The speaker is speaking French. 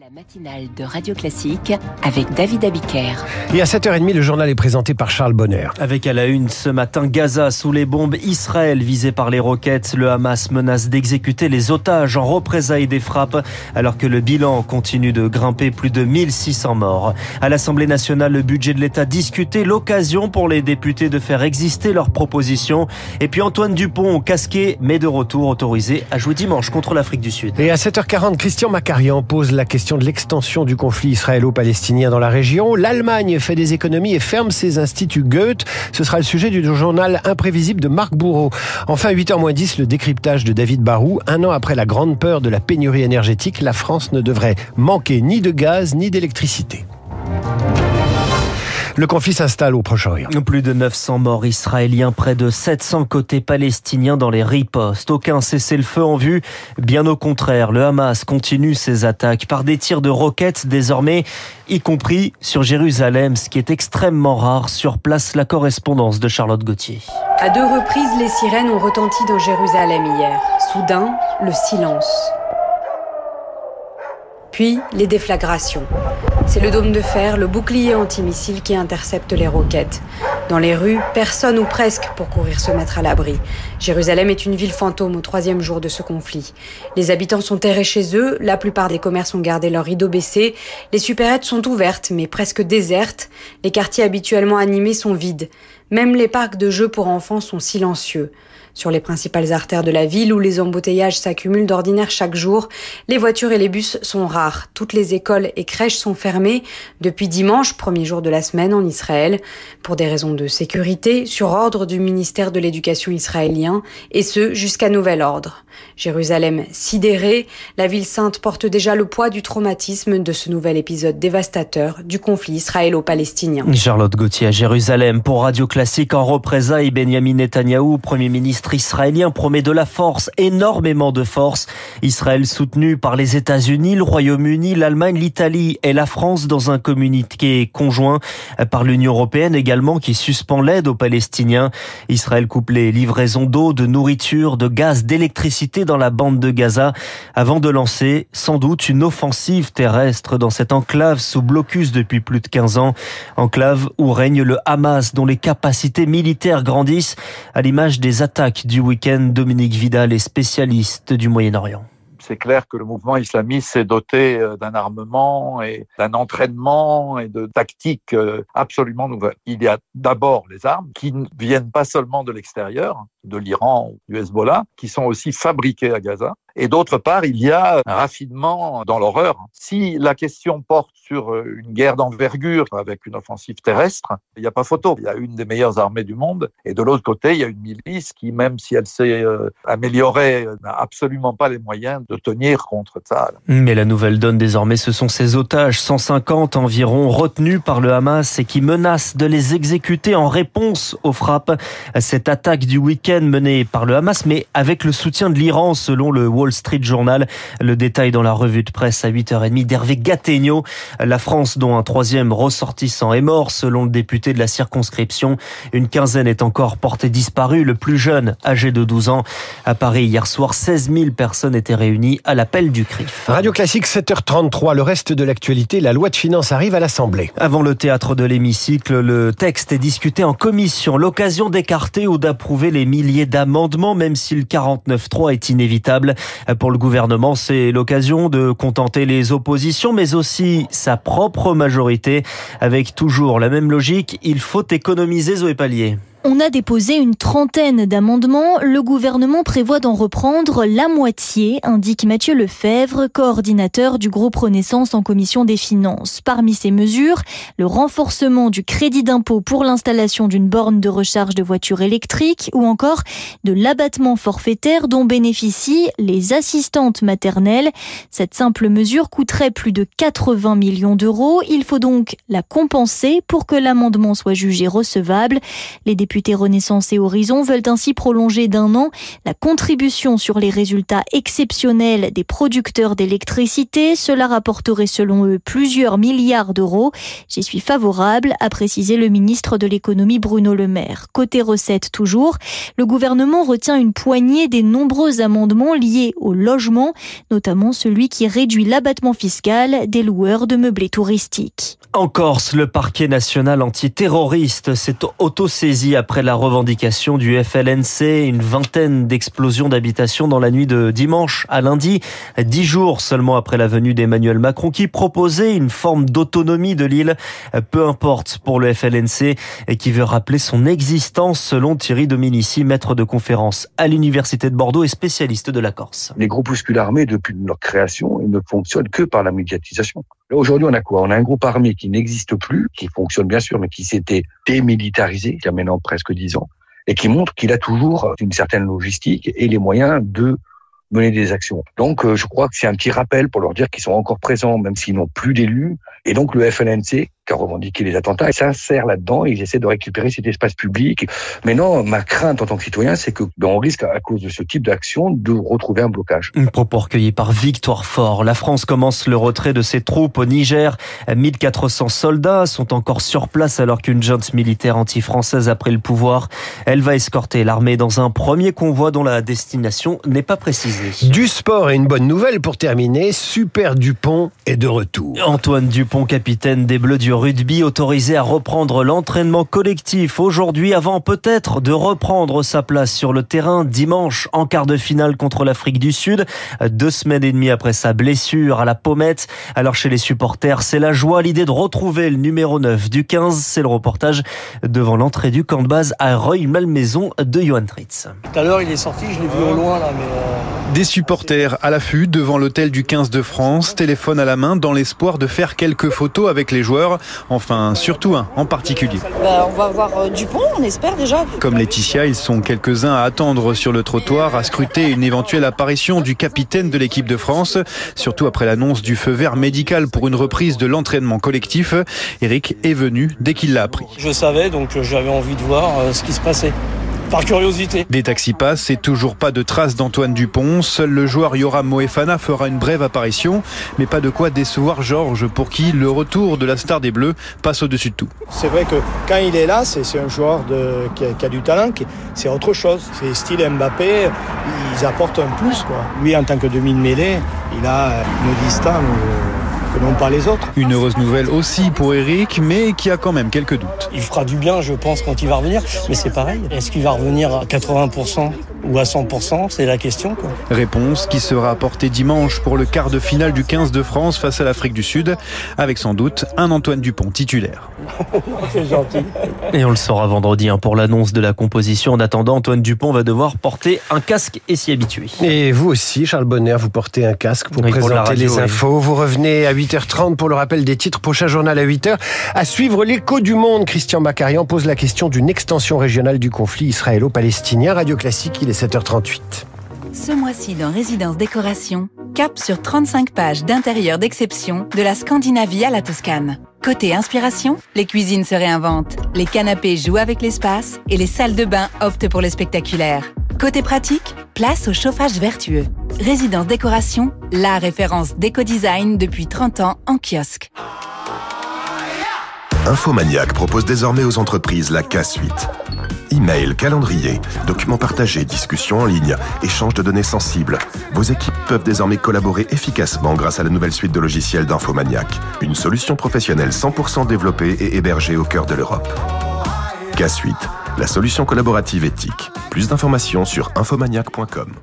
La matinale de Radio Classique avec David Abiker. Et à 7h30, le journal est présenté par Charles Bonner. Avec à la une ce matin Gaza sous les bombes, Israël visé par les roquettes. Le Hamas menace d'exécuter les otages en représailles des frappes alors que le bilan continue de grimper plus de 1600 morts. À l'Assemblée nationale, le budget de l'État discuté, l'occasion pour les députés de faire exister leurs propositions. Et puis Antoine Dupont, casqué mais de retour autorisé à jouer dimanche contre l'Afrique du Sud. Et à 7h40, Christian Macarian pose la question de l'extension du conflit israélo-palestinien dans la région. L'Allemagne fait des économies et ferme ses instituts Goethe. Ce sera le sujet du journal imprévisible de Marc Bourreau. Enfin, 8h 10, le décryptage de David Barou. Un an après la grande peur de la pénurie énergétique, la France ne devrait manquer ni de gaz ni d'électricité. Le conflit s'installe au Proche-Orient. Plus de 900 morts israéliens, près de 700 côtés palestiniens dans les ripostes. Aucun cessez-le-feu en vue. Bien au contraire, le Hamas continue ses attaques par des tirs de roquettes désormais, y compris sur Jérusalem, ce qui est extrêmement rare. Sur place, la correspondance de Charlotte Gauthier. À deux reprises, les sirènes ont retenti dans Jérusalem hier. Soudain, le silence. Puis, les déflagrations. C'est le dôme de fer, le bouclier antimissile qui intercepte les roquettes. Dans les rues, personne ou presque pour courir se mettre à l'abri. Jérusalem est une ville fantôme au troisième jour de ce conflit. Les habitants sont terrés chez eux, la plupart des commerces ont gardé leurs rideaux baissés, les supérettes sont ouvertes mais presque désertes, les quartiers habituellement animés sont vides. Même les parcs de jeux pour enfants sont silencieux. Sur les principales artères de la ville où les embouteillages s'accumulent d'ordinaire chaque jour, les voitures et les bus sont rares. Toutes les écoles et crèches sont fermées depuis dimanche, premier jour de la semaine en Israël, pour des raisons de sécurité, sur ordre du ministère de l'Éducation israélien, et ce jusqu'à nouvel ordre. Jérusalem sidérée, la ville sainte porte déjà le poids du traumatisme de ce nouvel épisode dévastateur du conflit israélo-palestinien. Charlotte Gauthier à Jérusalem pour Radio Classique en représailles. Benjamin Netanyahou, Premier ministre israélien, promet de la force, énormément de force. Israël soutenu par les États-Unis, le Royaume-Uni, l'Allemagne, l'Italie et la France dans un communiqué conjoint par l'Union européenne également qui suspend l'aide aux Palestiniens. Israël coupe les livraisons d'eau, de nourriture, de gaz, d'électricité dans la bande de Gaza avant de lancer sans doute une offensive terrestre dans cette enclave sous blocus depuis plus de 15 ans. Enclave où règne le Hamas dont les capacités militaires grandissent à l'image des attaques du week-end. Dominique Vidal est spécialiste du Moyen-Orient c'est clair que le mouvement islamiste s'est doté d'un armement et d'un entraînement et de tactiques absolument nouvelles. Il y a d'abord les armes qui ne viennent pas seulement de l'extérieur, de l'Iran ou du Hezbollah, qui sont aussi fabriquées à Gaza. Et d'autre part, il y a un raffinement dans l'horreur. Si la question porte sur une guerre d'envergure avec une offensive terrestre, il n'y a pas photo. Il y a une des meilleures armées du monde. Et de l'autre côté, il y a une milice qui, même si elle s'est améliorée, n'a absolument pas les moyens de tenir contre ça. Mais la nouvelle donne désormais, ce sont ces otages, 150 environ, retenus par le Hamas et qui menacent de les exécuter en réponse aux frappes. Cette attaque du week-end menée par le Hamas, mais avec le soutien de l'Iran, selon le Wall Street Journal. Le détail dans la revue de presse à 8h30 d'Hervé Gattegno. La France, dont un troisième ressortissant est mort, selon le député de la circonscription. Une quinzaine est encore portée disparue. Le plus jeune, âgé de 12 ans. À Paris, hier soir, 16 000 personnes étaient réunies à l'appel du CRIF. Radio Classique 7h33, le reste de l'actualité, la loi de finances arrive à l'Assemblée. Avant le théâtre de l'hémicycle, le texte est discuté en commission. L'occasion d'écarter ou d'approuver les milliers d'amendements, même si le 49.3 est inévitable. Pour le gouvernement, c'est l'occasion de contenter les oppositions, mais aussi sa propre majorité. Avec toujours la même logique, il faut économiser Zoé Pallier. On a déposé une trentaine d'amendements. Le gouvernement prévoit d'en reprendre la moitié, indique Mathieu Lefebvre, coordinateur du groupe Renaissance en commission des finances. Parmi ces mesures, le renforcement du crédit d'impôt pour l'installation d'une borne de recharge de voitures électriques ou encore de l'abattement forfaitaire dont bénéficient les assistantes maternelles. Cette simple mesure coûterait plus de 80 millions d'euros. Il faut donc la compenser pour que l'amendement soit jugé recevable. Les députés Renaissance et Horizon veulent ainsi prolonger d'un an la contribution sur les résultats exceptionnels des producteurs d'électricité. Cela rapporterait selon eux plusieurs milliards d'euros. J'y suis favorable, a précisé le ministre de l'économie Bruno Le Maire. Côté recettes toujours, le gouvernement retient une poignée des nombreux amendements liés au logement, notamment celui qui réduit l'abattement fiscal des loueurs de meublés touristiques. En Corse, le parquet national antiterroriste s'est autosaisi après la revendication du FLNC, une vingtaine d'explosions d'habitations dans la nuit de dimanche à lundi, dix jours seulement après la venue d'Emmanuel Macron qui proposait une forme d'autonomie de l'île, peu importe pour le FLNC et qui veut rappeler son existence selon Thierry Dominici, maître de conférence à l'Université de Bordeaux et spécialiste de la Corse. Les groupuscules armés, depuis leur création, ne fonctionnent que par la médiatisation. Aujourd'hui, on a quoi? On a un groupe armé qui n'existe plus, qui fonctionne bien sûr, mais qui s'était démilitarisé il y a maintenant presque dix ans, et qui montre qu'il a toujours une certaine logistique et les moyens de mener des actions. Donc, euh, je crois que c'est un petit rappel pour leur dire qu'ils sont encore présents, même s'ils n'ont plus d'élus. Et donc, le FLNC, qui a revendiqué les attentats, et s'insère là-dedans. Ils essaient de récupérer cet espace public. Mais non, ma crainte en tant que citoyen, c'est que ben, on risque, à cause de ce type d'action, de retrouver un blocage. Un propos recueilli par Victoire Fort. La France commence le retrait de ses troupes au Niger. 1400 soldats sont encore sur place alors qu'une junte militaire anti-française a pris le pouvoir. Elle va escorter l'armée dans un premier convoi dont la destination n'est pas précisée. Du sport et une bonne nouvelle pour terminer. Super Dupont est de retour. Antoine Dupont, capitaine des Bleus du rugby, autorisé à reprendre l'entraînement collectif aujourd'hui avant peut-être de reprendre sa place sur le terrain dimanche en quart de finale contre l'Afrique du Sud. Deux semaines et demie après sa blessure à la pommette. Alors chez les supporters, c'est la joie, l'idée de retrouver le numéro 9 du 15. C'est le reportage devant l'entrée du camp de base à Reuil-Malmaison de Johan Tritz. Tout à l'heure, il est sorti, je l'ai vu au loin là, mais... Euh... Des supporters à l'affût devant l'hôtel du 15 de France, téléphone à la main dans l'espoir de faire quelques photos avec les joueurs. Enfin, surtout un en particulier. Bah, on va voir euh, Dupont, on espère déjà. Comme Laetitia, ils sont quelques-uns à attendre sur le trottoir, à scruter une éventuelle apparition du capitaine de l'équipe de France, surtout après l'annonce du feu vert médical pour une reprise de l'entraînement collectif. Eric est venu dès qu'il l'a appris. Je savais, donc euh, j'avais envie de voir euh, ce qui se passait par curiosité. Des taxis passent et toujours pas de traces d'Antoine Dupont. Seul le joueur Yoram Moefana fera une brève apparition, mais pas de quoi décevoir Georges pour qui le retour de la star des Bleus passe au-dessus de tout. C'est vrai que quand il est là, c'est un joueur de, qui, a, qui, a, du talent, c'est autre chose. C'est style Mbappé, ils apportent un plus. Quoi. Lui, en tant que demi-mêlée, il a une distance que non pas les autres. Une heureuse nouvelle aussi pour Eric, mais qui a quand même quelques doutes. Il fera du bien, je pense, quand il va revenir, mais c'est pareil. Est-ce qu'il va revenir à 80% ou à 100% C'est la question. Quoi. Réponse qui sera apportée dimanche pour le quart de finale du 15 de France face à l'Afrique du Sud, avec sans doute un Antoine Dupont titulaire. c'est gentil. Et on le saura vendredi hein, pour l'annonce de la composition. En attendant, Antoine Dupont va devoir porter un casque et s'y habituer. Et vous aussi, Charles Bonner, vous portez un casque pour Oui, présenter radio, les oui. infos. Vous revenez à 8h30 pour le rappel des titres. Prochain journal à 8h. À suivre l'écho du monde. Christian Macarian pose la question d'une extension régionale du conflit israélo-palestinien. Radio Classique, il est 7h38. Ce mois-ci dans Résidence Décoration, cap sur 35 pages d'intérieur d'exception de la Scandinavie à la Toscane. Côté inspiration, les cuisines se réinventent, les canapés jouent avec l'espace et les salles de bain optent pour le spectaculaire. Côté pratique, place au chauffage vertueux. Résidence Décoration, la référence déco-design depuis 30 ans en kiosque. Infomaniac propose désormais aux entreprises la K-Suite. Email, calendrier, documents partagés, discussions en ligne, échange de données sensibles. Vos équipes peuvent désormais collaborer efficacement grâce à la nouvelle suite de logiciels d'Infomaniac. Une solution professionnelle 100% développée et hébergée au cœur de l'Europe. K-Suite, la solution collaborative éthique. Plus d'informations sur infomaniac.com.